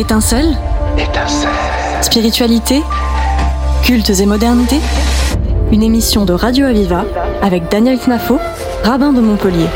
Étincelle Étincelle. Spiritualité. Cultes et modernité. Une émission de Radio Aviva avec Daniel Knafo, rabbin de Montpellier.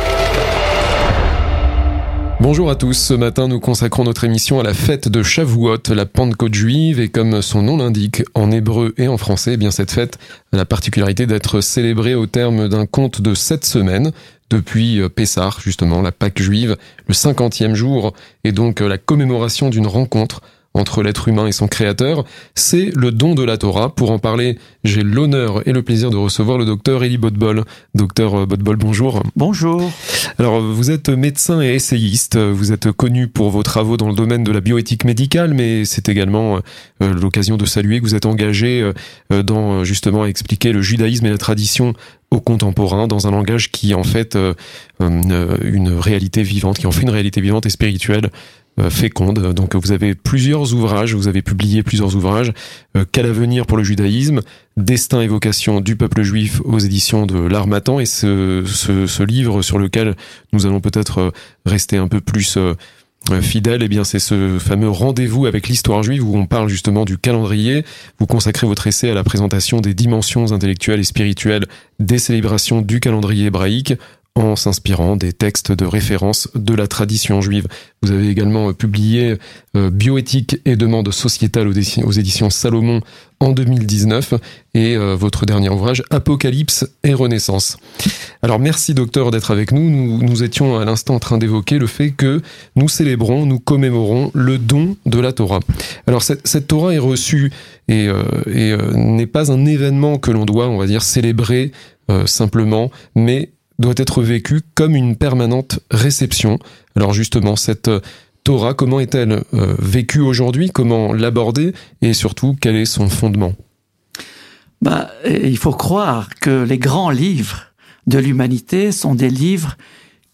Bonjour à tous, ce matin nous consacrons notre émission à la fête de Shavuot, la Pentecôte juive, et comme son nom l'indique, en hébreu et en français, eh bien cette fête a la particularité d'être célébrée au terme d'un conte de sept semaines, depuis euh, Pessah, justement, la Pâque juive, le cinquantième jour, et donc euh, la commémoration d'une rencontre entre l'être humain et son créateur, c'est le don de la Torah. Pour en parler, j'ai l'honneur et le plaisir de recevoir le docteur Elie Bodbol. Docteur euh, Bodbol, bonjour. Bonjour. Alors, vous êtes médecin et essayiste. Vous êtes connu pour vos travaux dans le domaine de la bioéthique médicale, mais c'est également l'occasion de saluer que vous êtes engagé dans, justement, expliquer le judaïsme et la tradition au contemporain dans un langage qui en fait euh, euh, une réalité vivante, qui en fait une réalité vivante et spirituelle euh, féconde. Donc vous avez plusieurs ouvrages, vous avez publié plusieurs ouvrages. Quel avenir pour le judaïsme Destin et vocation du peuple juif aux éditions de l'Armatan et ce, ce, livre sur lequel nous allons peut-être rester un peu plus euh, fidèle, eh bien c'est ce fameux rendez-vous avec l'histoire juive où on parle justement du calendrier. Vous consacrez votre essai à la présentation des dimensions intellectuelles et spirituelles des célébrations du calendrier hébraïque en s'inspirant des textes de référence de la tradition juive. Vous avez également euh, publié euh, Bioéthique et demande sociétale aux éditions Salomon en 2019 et euh, votre dernier ouvrage Apocalypse et Renaissance. Alors merci docteur d'être avec nous. nous. Étions à l'instant en train d'évoquer le fait que nous célébrons, nous commémorons le don de la Torah. Alors cette, Torah est reçue et n'est pas un événement que l'on doit, on va dire, célébrer simplement, mais doit être vécue comme une permanente réception. Alors justement, cette euh, Torah, comment est-elle euh, vécue aujourd'hui? Comment l'aborder? Et surtout, quel est son fondement? Bah, Il faut croire que les grands livres de l'humanité sont des livres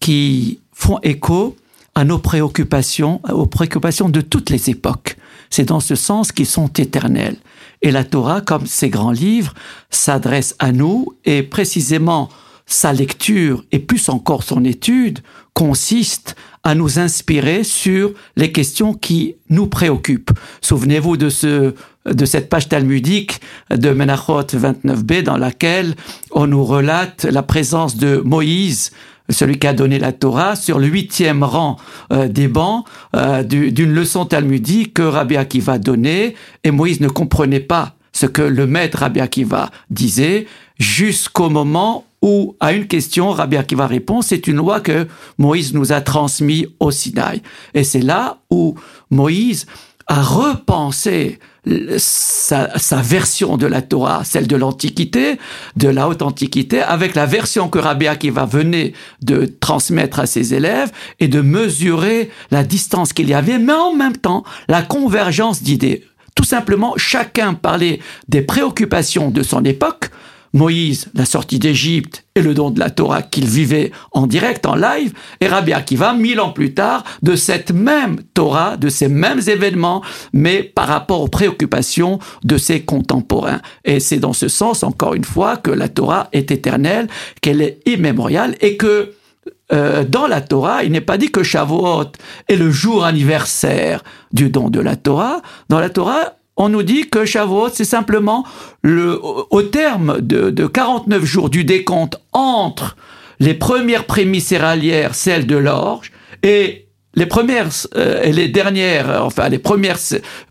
qui font écho à nos préoccupations, aux préoccupations de toutes les époques. C'est dans ce sens qu'ils sont éternels. Et la Torah, comme ces grands livres, s'adresse à nous et précisément sa lecture et plus encore son étude consiste à nous inspirer sur les questions qui nous préoccupent. Souvenez-vous de ce de cette page talmudique de Menachot 29b dans laquelle on nous relate la présence de Moïse celui qui a donné la Torah, sur le huitième rang euh, des bancs euh, d'une leçon talmudique que Rabbi Akiva donnait, et Moïse ne comprenait pas ce que le maître Rabbi Akiva disait, jusqu'au moment où, à une question, Rabbi Akiva répond, c'est une loi que Moïse nous a transmise au Sinaï. Et c'est là où Moïse a repensé sa, sa, version de la Torah, celle de l'Antiquité, de la Haute Antiquité, avec la version que Rabbi Akiva venait de transmettre à ses élèves et de mesurer la distance qu'il y avait, mais en même temps la convergence d'idées. Tout simplement, chacun parlait des préoccupations de son époque, Moïse, la sortie d'Égypte et le don de la Torah qu'il vivait en direct, en live, et Rabbi Akiva, mille ans plus tard, de cette même Torah, de ces mêmes événements, mais par rapport aux préoccupations de ses contemporains. Et c'est dans ce sens, encore une fois, que la Torah est éternelle, qu'elle est immémoriale, et que euh, dans la Torah, il n'est pas dit que Shavuot est le jour anniversaire du don de la Torah. Dans la Torah, on nous dit que Shavuot, c'est simplement le, au terme de, de 49 jours du décompte entre les premières prémices céréalières, celles de l'orge, et les premières euh, et les dernières, enfin les premières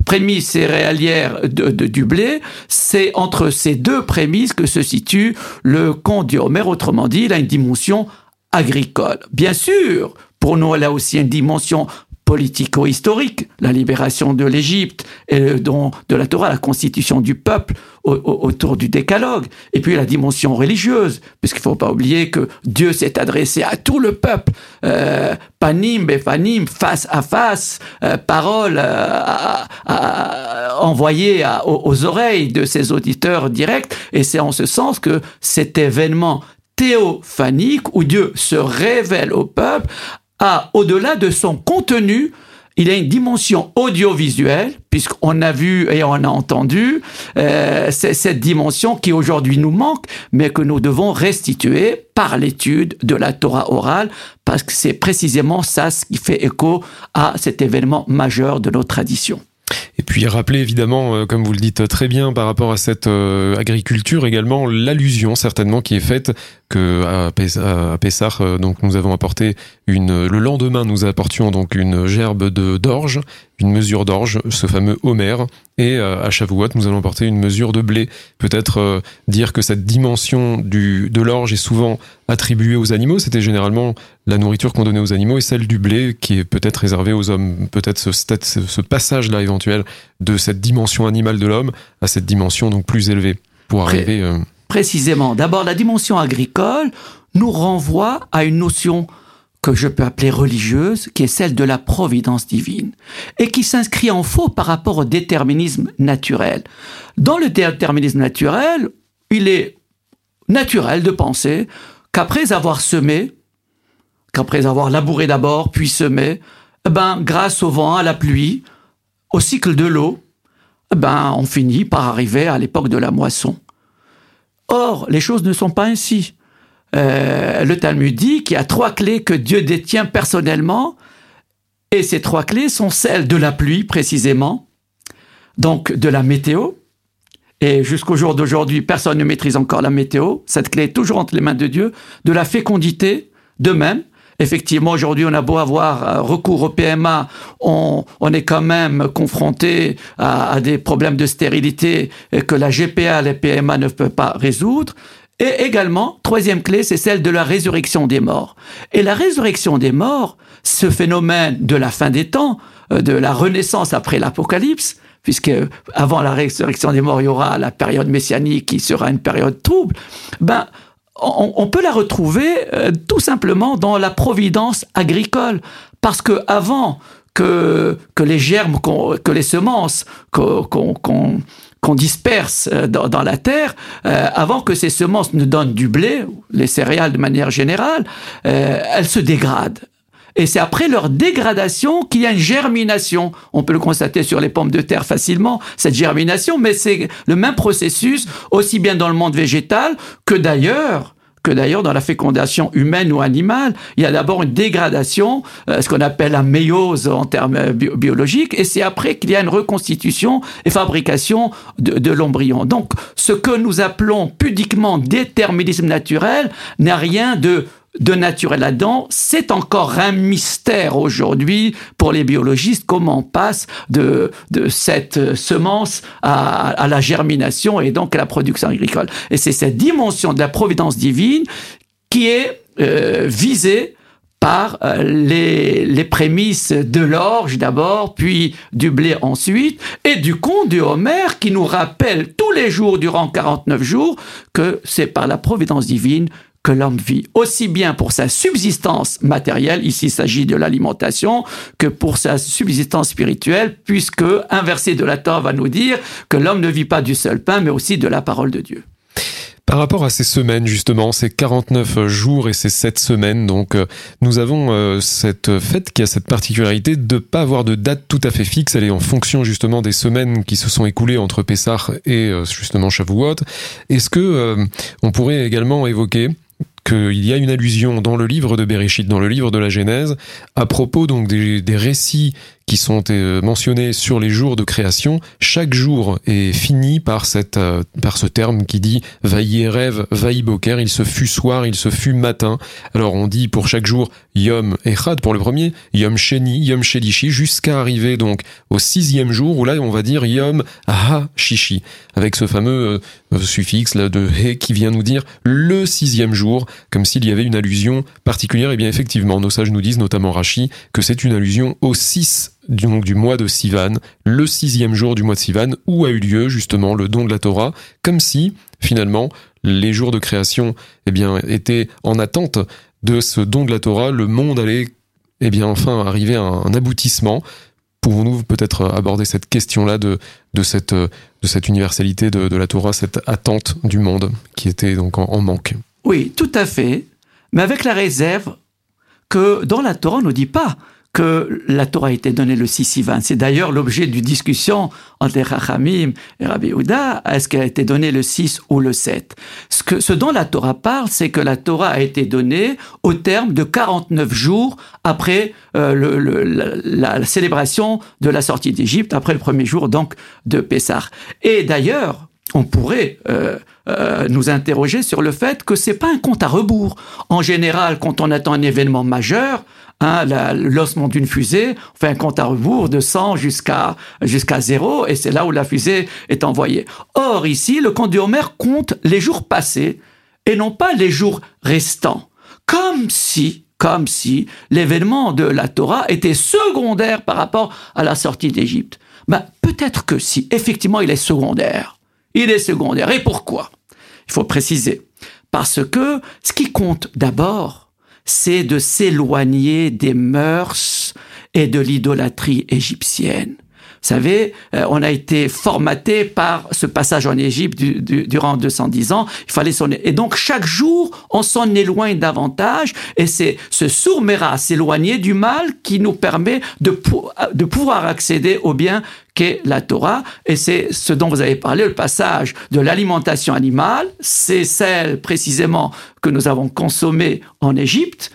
prémices céréalières de, du blé, c'est entre ces deux prémices que se situe le conte du Homer. Autrement dit, il a une dimension agricole. Bien sûr, pour nous, elle a aussi une dimension politico-historique, la libération de l'Égypte et don de la Torah, la constitution du peuple autour du décalogue, et puis la dimension religieuse, puisqu'il ne faut pas oublier que Dieu s'est adressé à tout le peuple, euh, panim, befanim, face à face, euh, parole euh, envoyée aux, aux oreilles de ses auditeurs directs, et c'est en ce sens que cet événement théophanique où Dieu se révèle au peuple a, au-delà de son contenu, il a une dimension audiovisuelle, puisqu'on a vu et on a entendu euh, cette dimension qui aujourd'hui nous manque, mais que nous devons restituer par l'étude de la Torah orale, parce que c'est précisément ça ce qui fait écho à cet événement majeur de nos traditions. Et puis rappeler évidemment, euh, comme vous le dites très bien, par rapport à cette euh, agriculture également, l'allusion certainement qui est faite que à, Pessah, euh, donc nous avons apporté une, le lendemain nous apportions donc une gerbe de d'orge, une mesure d'orge, ce fameux Homer, et à Shavuot nous allons apporter une mesure de blé. Peut-être dire que cette dimension du de l'orge est souvent attribuée aux animaux. C'était généralement la nourriture qu'on donnait aux animaux et celle du blé qui est peut-être réservée aux hommes. Peut-être ce, ce passage-là éventuel de cette dimension animale de l'homme à cette dimension donc plus élevée pour arriver. Euh, Précisément. D'abord, la dimension agricole nous renvoie à une notion que je peux appeler religieuse, qui est celle de la providence divine, et qui s'inscrit en faux par rapport au déterminisme naturel. Dans le déterminisme naturel, il est naturel de penser qu'après avoir semé, qu'après avoir labouré d'abord, puis semé, eh ben, grâce au vent, à la pluie, au cycle de l'eau, ben, on finit par arriver à l'époque de la moisson. Or, les choses ne sont pas ainsi. Euh, le Talmud dit qu'il y a trois clés que Dieu détient personnellement, et ces trois clés sont celles de la pluie précisément, donc de la météo, et jusqu'au jour d'aujourd'hui, personne ne maîtrise encore la météo, cette clé est toujours entre les mains de Dieu, de la fécondité, de même, Effectivement, aujourd'hui, on a beau avoir euh, recours au PMA, on, est quand même confronté à, des problèmes de stérilité que la GPA, les PMA ne peuvent pas résoudre. Et également, troisième clé, c'est celle de la résurrection des morts. Et la résurrection des morts, ce phénomène de la fin des temps, euh, de la renaissance après l'Apocalypse, puisque avant la résurrection des morts, il y aura la période messianique qui sera une période trouble, ben, on, peut la retrouver euh, tout simplement dans la providence agricole. Parce que avant que, que les germes, que les semences qu'on disperse euh, dans, la terre, euh, avant que ces semences ne donnent du blé, les céréales de manière générale, elles se dégradent. Et c'est après leur dégradation qu'il y a une germination. On peut le constater sur les pommes de terre facilement, cette germination, mais c'est le même processus aussi bien dans le monde végétal que d'ailleurs que d'ailleurs dans la fécondation humaine ou animale, il y a d'abord une dégradation, euh, ce qu'on appelle la méiose en termes biologiques, et c'est après qu'il y a une reconstitution et fabrication de l'embryon. Donc, ce que nous appelons pudiquement déterminisme naturel n'a rien de de naturel là-dedans, c'est encore un mystère aujourd'hui pour les biologistes comment on passe de, de cette semence à, à, la germination et donc à la production agricole. Et c'est cette dimension de la providence divine qui est euh, visée par euh, les, les, prémices de l'orge d'abord, puis du blé ensuite, et du conte du Homer qui nous rappelle tous les jours durant 49 jours que c'est par la providence divine que l'homme vit, aussi bien pour sa subsistance matérielle, ici il s'agit de l'alimentation, que pour sa subsistance spirituelle, puisque un verset de la Torah va nous dire que l'homme ne vit pas du seul pain, mais aussi de la parole de Dieu. Par rapport à ces semaines, justement, ces 49 jours et ces 7 semaines, donc, euh, nous avons euh, cette fête qui a cette particularité de ne pas avoir de date tout à fait fixe. Elle est en fonction, justement, des semaines qui se sont écoulées entre Pessah et, euh, justement, Shavuot. Est-ce que on pourrait également évoquer qu'il y a une allusion dans le livre de Bereshit, dans le livre de la Genèse, à propos donc des, des récits qui sont euh, mentionnés sur les jours de création, chaque jour est fini par cette euh, par ce terme qui dit vaillé rêve, vaillé boker, il se fut soir, il se fut matin. Alors on dit pour chaque jour Yom Echad pour le premier, Yom Sheni, Yom Shelishi, jusqu'à arriver donc au sixième jour où là on va dire Yom Ha Shishi, avec ce fameux euh, suffixe là de He qui vient nous dire le sixième jour, comme s'il y avait une allusion particulière. Et bien effectivement, nos sages nous disent, notamment Rashi, que c'est une allusion au 6 donc, du mois de Sivan, le sixième jour du mois de Sivan, où a eu lieu justement le don de la Torah, comme si finalement les jours de création eh bien, étaient en attente de ce don de la Torah, le monde allait eh bien, enfin arriver à un aboutissement. Pouvons-nous peut-être aborder cette question-là de, de, cette, de cette universalité de, la Torah, cette attente du monde qui était donc en manque? Oui, tout à fait, mais avec la réserve que dans la Torah, on ne dit pas que la Torah a été donnée le 6 Sivan. C'est d'ailleurs l'objet d'une discussion entre Rachamim et Rabbi Houda. Est-ce qu'elle a été donnée le 6 ou le 7 ce, que, ce dont la Torah parle, c'est que la Torah a été donnée au terme de 49 jours après euh, le, la, célébration de la sortie d'Égypte, après le premier jour donc de Pessah. Et d'ailleurs, on pourrait euh, euh, nous interroger sur le fait que c'est pas un compte à rebours. En général, quand on attend un événement majeur, hein, l'ossement d'une fusée, on fait un compte à rebours de 100 jusqu'à jusqu'à 0, et c'est là où la fusée est envoyée. Or, ici, le compte du Homer compte les jours passés et non pas les jours restants. Comme si, comme si l'événement de la Torah était secondaire par rapport à la sortie d'Égypte. Ben, peut-être que si, effectivement, il est secondaire. Il est secondaire. Et pourquoi? Il faut préciser. Parce que ce qui compte d'abord, c'est de s'éloigner des mœurs et de l'idolâtrie égyptienne. Vous savez, euh, on a été formaté par ce passage en Égypte durant 210 ans. Il fallait s'en et donc chaque jour, on s'en éloigne davantage. Et c'est ce sourmera, s'éloigner du mal, qui nous permet de, de pouvoir accéder au bien qu'est la Torah. Et c'est ce dont vous avez parlé, le passage de l'alimentation animale. C'est celle précisément que nous avons consommée en Égypte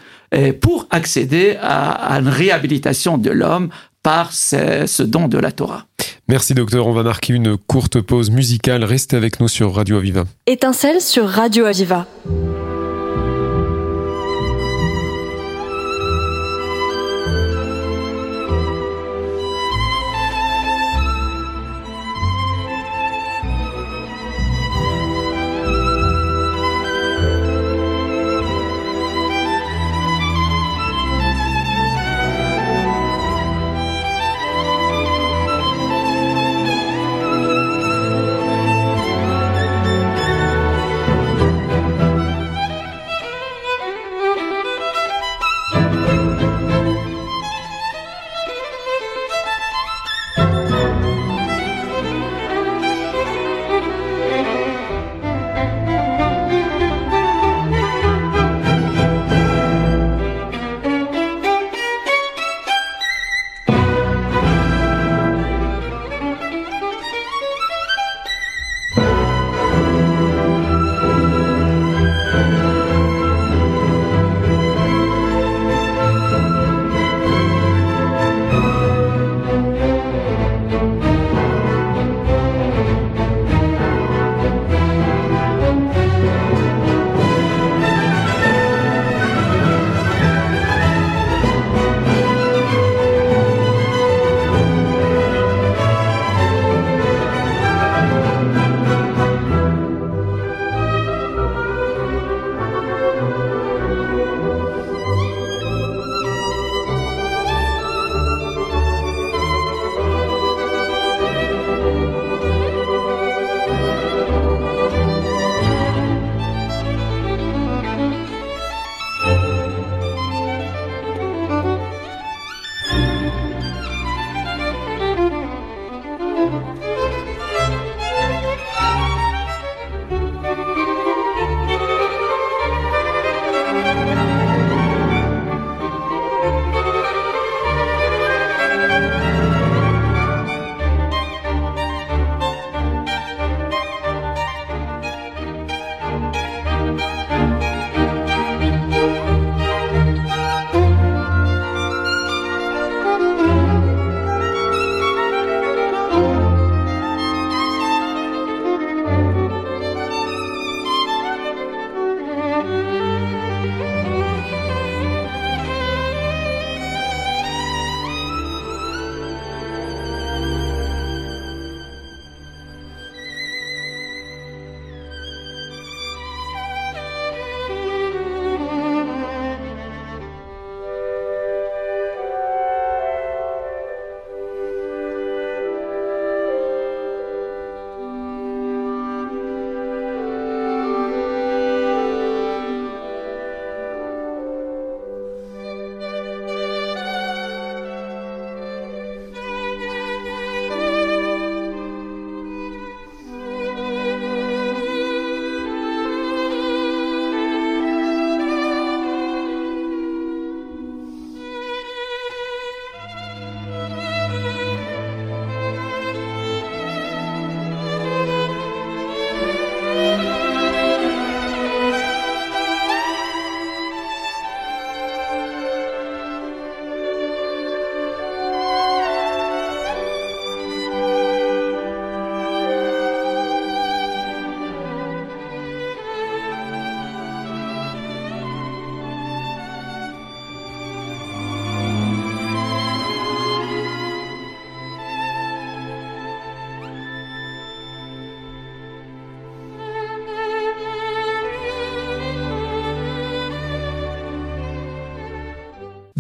pour accéder à une réhabilitation de l'homme par ce, don de la Torah. Merci docteur, on va marquer une courte pause musicale. Restez avec nous sur Radio Aviva. Étincelle sur Radio Aviva.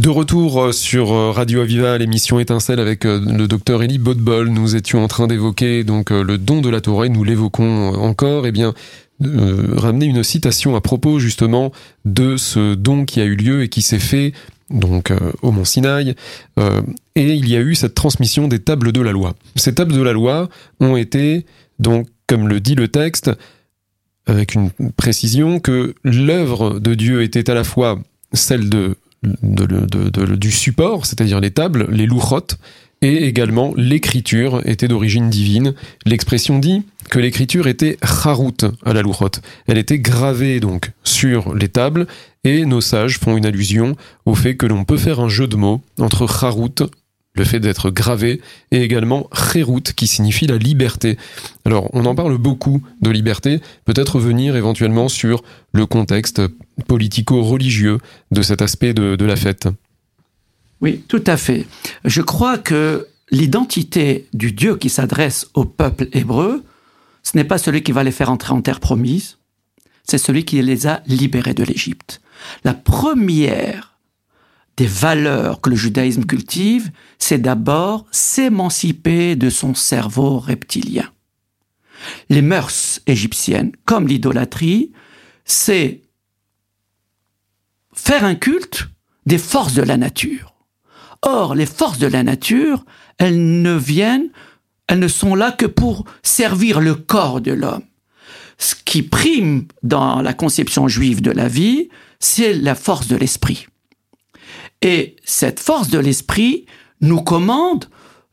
De retour sur Radio Aviva, l'émission Étincelle avec le docteur Elie Bodbol. Nous étions en train d'évoquer donc le don de la Torah. Nous l'évoquons encore. Eh bien, ramener une citation à propos justement de ce don qui a eu lieu et qui s'est fait donc au Mont Sinaï, et il y a eu cette transmission des tables de la loi. Ces tables de la loi ont été donc, comme le dit le texte, avec une précision que l'œuvre de Dieu était à la fois celle de, du support, c'est-à-dire les tables, les louchotes, et également l'écriture était d'origine divine. L'expression dit que l'écriture était charout à la louchote. Elle était gravée donc sur les tables et nos sages font une allusion au fait que l'on peut faire un jeu de mots entre charout le fait d'être gravé, et également Kherout, qui signifie la liberté. Alors, on en parle beaucoup de liberté, peut-être revenir éventuellement sur le contexte politico-religieux de cet aspect de, de la fête. Oui, tout à fait. Je crois que l'identité du Dieu qui s'adresse au peuple hébreu, ce n'est pas celui qui va les faire entrer en terre promise, c'est celui qui les a libérés de l'Égypte. La première des valeurs que le judaïsme cultive, c'est d'abord s'émanciper de son cerveau reptilien. Les mœurs égyptiennes, comme l'idolâtrie, c'est faire un culte des forces de la nature. Or, les forces de la nature, elles ne viennent, elles ne sont là que pour servir le corps de l'homme. Ce qui prime dans la conception juive de la vie, c'est la force de l'esprit. Et cette force de l'esprit nous commande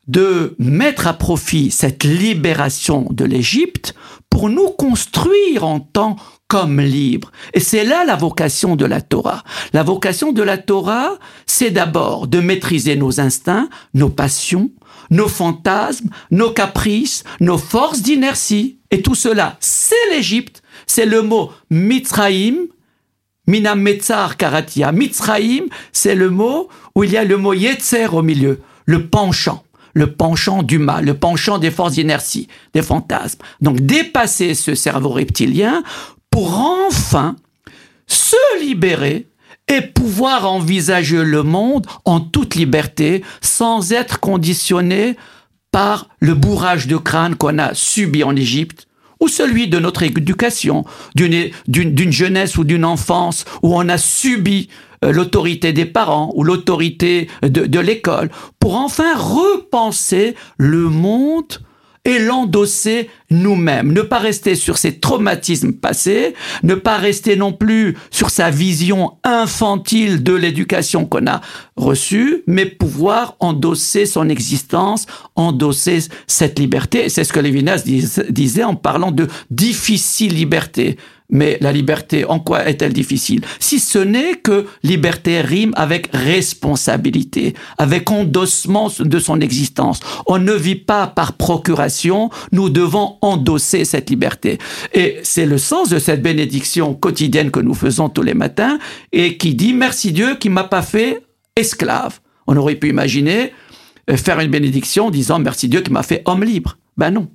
de mettre à profit cette libération de l'Égypte pour nous construire en tant comme libres. Et c'est là la vocation de la Torah. La vocation de la Torah, c'est d'abord de maîtriser nos instincts, nos passions, nos fantasmes, nos caprices, nos forces d'inertie. Et tout cela, c'est l'Égypte. C'est le mot Mitzraïm Minam Metzar Karatia. Mitzraïm, c'est le mot où il y a le mot Yetzer au milieu, le penchant, le penchant du mal, le penchant des forces d'inertie, des fantasmes. Donc dépasser ce cerveau reptilien pour enfin se libérer et pouvoir envisager le monde en toute liberté sans être conditionné par le bourrage de crâne qu'on a subi en Égypte ou celui de notre éducation, d'une jeunesse ou d'une enfance où on a subi euh, l'autorité des parents ou l'autorité de, de l'école, pour enfin repenser le monde et l'endosser nous-mêmes. Ne pas rester sur ses traumatismes passés, ne pas rester non plus sur sa vision infantile de l'éducation qu'on a reçue, mais pouvoir endosser son existence, endosser cette liberté. C'est ce que Lévinas disait en parlant de difficile liberté. Mais la liberté, en quoi est-elle difficile? Si ce n'est que liberté rime avec responsabilité, avec endossement de son existence. On ne vit pas par procuration, nous devons endosser cette liberté. Et c'est le sens de cette bénédiction quotidienne que nous faisons tous les matins et qui dit merci Dieu qui m'a pas fait esclave. On aurait pu imaginer euh, faire une bénédiction en disant merci Dieu qui m'a fait homme libre. Ben non.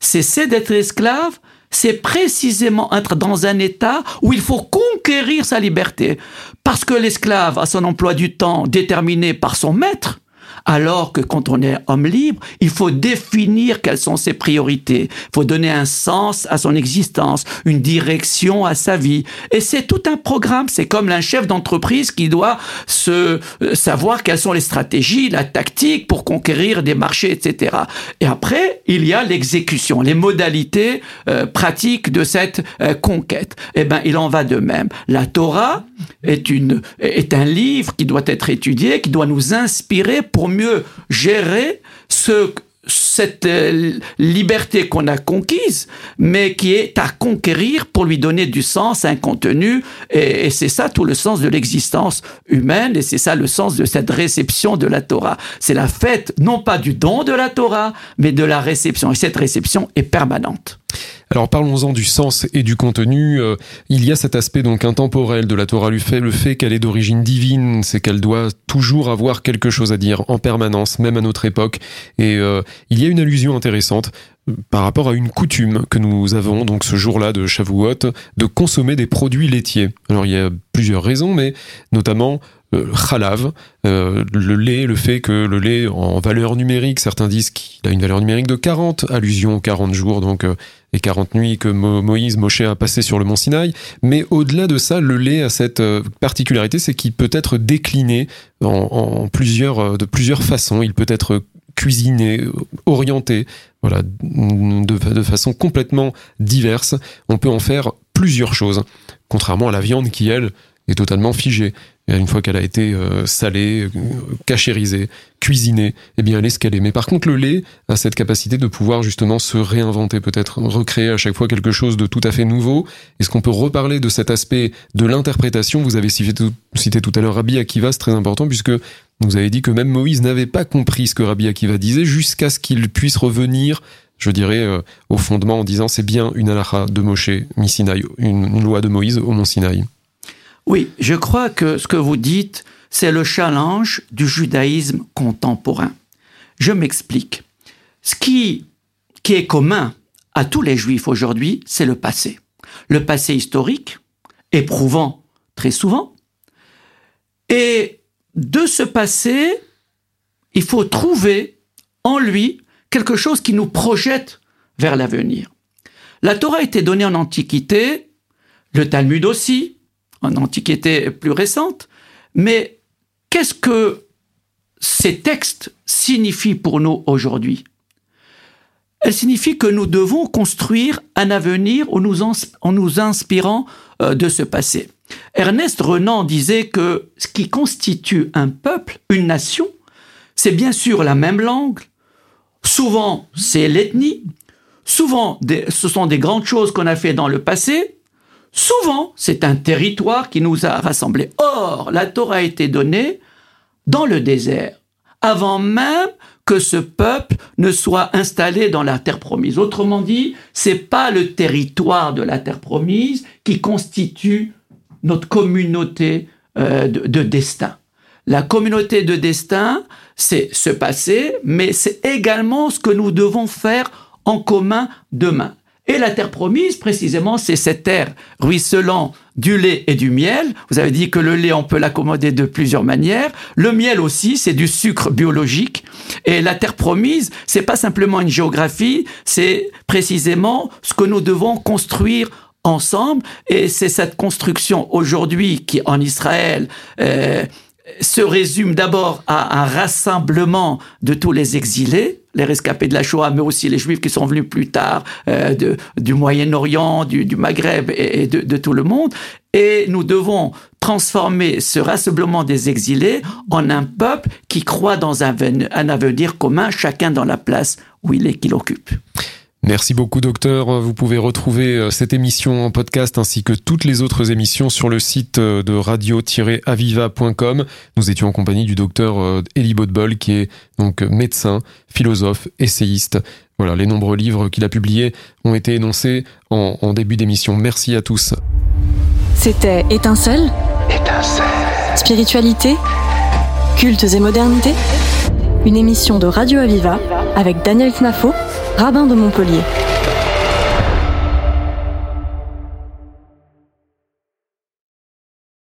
Cesser d'être esclave, c'est précisément être dans un état où il faut conquérir sa liberté. Parce que l'esclave a son emploi du temps déterminé par son maître, alors que quand on est homme libre, il faut définir quelles sont ses priorités. Il faut donner un sens à son existence, une direction à sa vie. Et c'est tout un programme. C'est comme un chef d'entreprise qui doit se euh, savoir quelles sont les stratégies, la tactique pour conquérir des marchés, etc. Et après, il y a l'exécution, les modalités euh, pratiques de cette euh, conquête. Eh ben, il en va de même. La Torah est une est un livre qui doit être étudié, qui doit nous inspirer pour mieux gérer ce cette euh, liberté qu'on a conquise, mais qui est à conquérir pour lui donner du sens, un contenu, et, et c'est ça tout le sens de l'existence humaine, et c'est ça le sens de cette réception de la Torah. C'est la fête, non pas du don de la Torah, mais de la réception, et cette réception est permanente. Alors parlons-en du sens et du contenu. Euh, il y a cet aspect donc intemporel de la Torah, le fait, le fait qu'elle est d'origine divine, c'est qu'elle doit toujours avoir quelque chose à dire en permanence, même à notre époque. Et euh, il y a une allusion intéressante euh, par rapport à une coutume que nous avons donc ce jour-là de Shavuot de consommer des produits laitiers. Alors il y a plusieurs raisons, mais notamment khalav, euh, le lait, le fait que le lait en valeur numérique, certains disent qu'il a une valeur numérique de 40, allusion aux 40 jours donc euh, et 40 nuits que Moïse, Moshe a passé sur le mont Sinaï. Mais au-delà de ça, le lait a cette particularité, c'est qu'il peut être décliné en, plusieurs, de plusieurs façons. Il peut être cuisiné, orienté, voilà, de, de façon complètement diverse. On peut en faire plusieurs choses, contrairement à la viande qui, elle, est totalement figée une fois qu'elle a été euh, salée, euh, cachérisée, cuisinée, eh bien elle est ce qu'elle est. Mais par contre, le lait a cette capacité de pouvoir justement se réinventer, peut-être recréer à chaque fois quelque chose de tout à fait nouveau. Est-ce qu'on peut reparler de cet aspect de l'interprétation? Vous avez cité tout, à l'heure Rabbi Akiva, c'est très important puisque vous avez dit que même Moïse n'avait pas compris ce que Rabbi Akiva disait jusqu'à ce qu'il puisse revenir je dirais, euh, au fondement en disant c'est bien une halakha de Moshe, Misinaï, une, une loi de Moïse au Mont Sinaï. Oui, je crois que ce que vous dites, c'est le challenge du judaïsme contemporain. Je m'explique. Ce qui, qui est commun à tous les juifs aujourd'hui, c'est le passé. Le passé historique, éprouvant très souvent. Et de ce passé, il faut trouver en lui quelque chose qui nous projette vers l'avenir. La Torah a été donnée en Antiquité, le Talmud aussi, en antiquité plus récente. Mais qu'est-ce que ces textes signifient pour nous aujourd'hui? Elles signifient que nous devons construire un avenir en nous, inspirant euh, de ce passé. Ernest Renan disait que ce qui constitue un peuple, une nation, c'est bien sûr la même langue, souvent c'est l'ethnie, souvent ce sont des grandes choses qu'on a fait dans le passé, Souvent, c'est un territoire qui nous a rassemblés. Or, la Torah a été donnée dans le désert, avant même que ce peuple ne soit installé dans la terre promise. Autrement dit, c'est pas le territoire de la terre promise qui constitue notre communauté euh, de destin. La communauté de destin, c'est ce passé, mais c'est également ce que nous devons faire en commun demain. Et la terre promise, précisément, c'est cette terre ruisselant du lait et du miel. Vous avez dit que le lait, on peut l'accommoder de plusieurs manières. Le miel aussi, c'est du sucre biologique. Et la terre promise, c'est pas simplement une géographie, c'est précisément ce que nous devons construire ensemble. Et c'est cette construction aujourd'hui qui, en Israël, euh, se résume d'abord à un rassemblement de tous les exilés, les rescapés de la Shoah, mais aussi les Juifs qui sont venus plus tard euh, de, du Moyen-Orient, du, du, Maghreb et, de, de, tout le monde. Et nous devons transformer ce rassemblement des exilés en un peuple qui croit dans un, un avenir commun, chacun dans la place où il est qu'il occupe. Merci beaucoup docteur. Vous pouvez retrouver euh, cette émission en podcast ainsi que toutes les autres émissions sur le site euh, de radio-aviva.com. Nous étions en compagnie du docteur euh, Elie Bodbol qui est donc médecin, philosophe, essayiste. Voilà, les nombreux livres qu'il a publiés ont été énoncés en, en début d'émission. Merci à tous. C'était Étincelle Étincelle. Spiritualité Cultes et modernité Une émission de Radio Aviva avec Daniel Knafo rabbin de Montpellier.